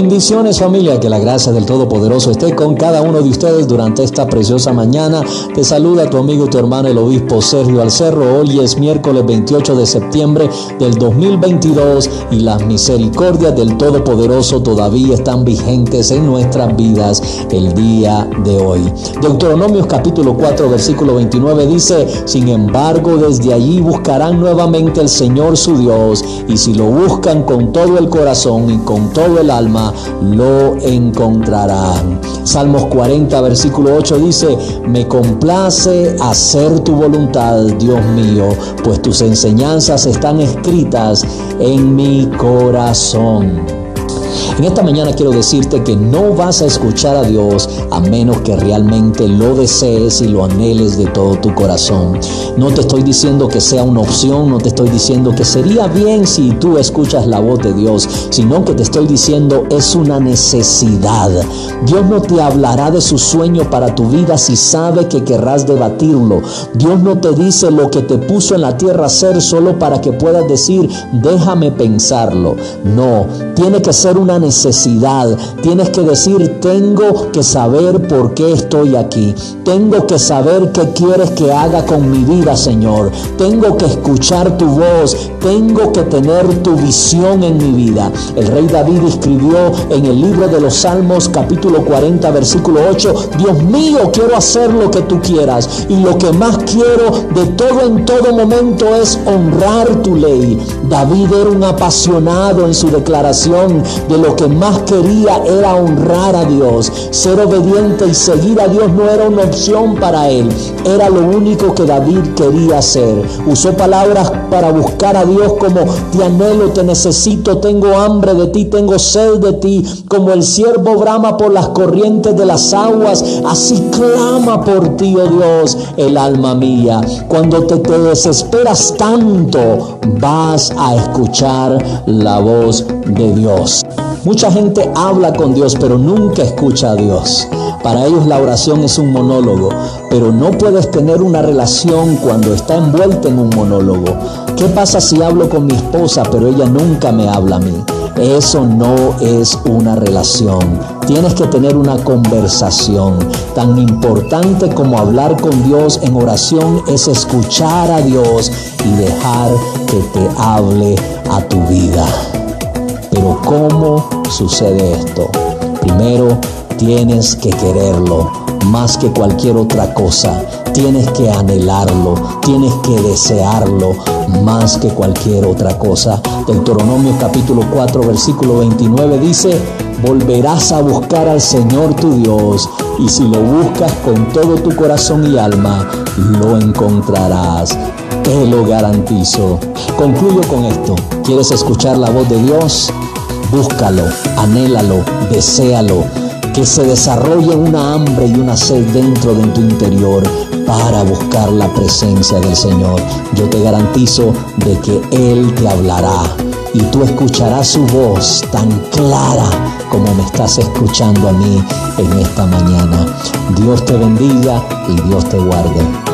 Bendiciones familia, que la gracia del Todopoderoso esté con cada uno de ustedes durante esta preciosa mañana. Te saluda tu amigo y tu hermano el obispo Sergio Alcerro. Hoy es miércoles 28 de septiembre del 2022 y las misericordias del Todopoderoso todavía están vigentes en nuestras vidas el día de hoy. Deuteronomios capítulo 4 versículo 29 dice, sin embargo desde allí buscarán nuevamente el Señor su Dios y si lo buscan con todo el corazón y con todo el alma, lo encontrarán. Salmos 40, versículo 8 dice, me complace hacer tu voluntad, Dios mío, pues tus enseñanzas están escritas en mi corazón. En esta mañana quiero decirte que no vas a escuchar a Dios a menos que realmente lo desees y lo anheles de todo tu corazón. No te estoy diciendo que sea una opción, no te estoy diciendo que sería bien si tú escuchas la voz de Dios, sino que te estoy diciendo es una necesidad. Dios no te hablará de su sueño para tu vida si sabe que querrás debatirlo. Dios no te dice lo que te puso en la tierra a hacer solo para que puedas decir, déjame pensarlo. No, tiene que ser una necesidad necesidad. Tienes que decir, tengo que saber por qué estoy aquí. Tengo que saber qué quieres que haga con mi vida, Señor. Tengo que escuchar tu voz. Tengo que tener tu visión en mi vida. El rey David escribió en el libro de los Salmos capítulo 40 versículo 8, Dios mío, quiero hacer lo que tú quieras. Y lo que más quiero de todo en todo momento es honrar tu ley. David era un apasionado en su declaración de lo que más quería era honrar a Dios. Ser obediente y seguir a Dios no era una opción para él. Era lo único que David quería hacer. Usó palabras para buscar a Dios como te anhelo, te necesito, tengo hambre de ti, tengo sed de ti. Como el siervo brama por las corrientes de las aguas, así clama por ti, oh Dios, el alma mía. Cuando te, te desesperas tanto, vas a escuchar la voz de Dios. Mucha gente habla con Dios, pero nunca escucha a Dios. Para ellos la oración es un monólogo, pero no puedes tener una relación cuando está envuelta en un monólogo. ¿Qué pasa si hablo con mi esposa, pero ella nunca me habla a mí? Eso no es una relación. Tienes que tener una conversación. Tan importante como hablar con Dios en oración es escuchar a Dios y dejar que te hable a tu vida. ¿Cómo sucede esto? Primero, tienes que quererlo más que cualquier otra cosa. Tienes que anhelarlo, tienes que desearlo más que cualquier otra cosa. Deuteronomio capítulo 4 versículo 29 dice, volverás a buscar al Señor tu Dios y si lo buscas con todo tu corazón y alma, lo encontrarás. Te lo garantizo. Concluyo con esto. ¿Quieres escuchar la voz de Dios? Búscalo, anhélalo, deséalo, que se desarrolle una hambre y una sed dentro de tu interior para buscar la presencia del Señor. Yo te garantizo de que Él te hablará y tú escucharás su voz tan clara como me estás escuchando a mí en esta mañana. Dios te bendiga y Dios te guarde.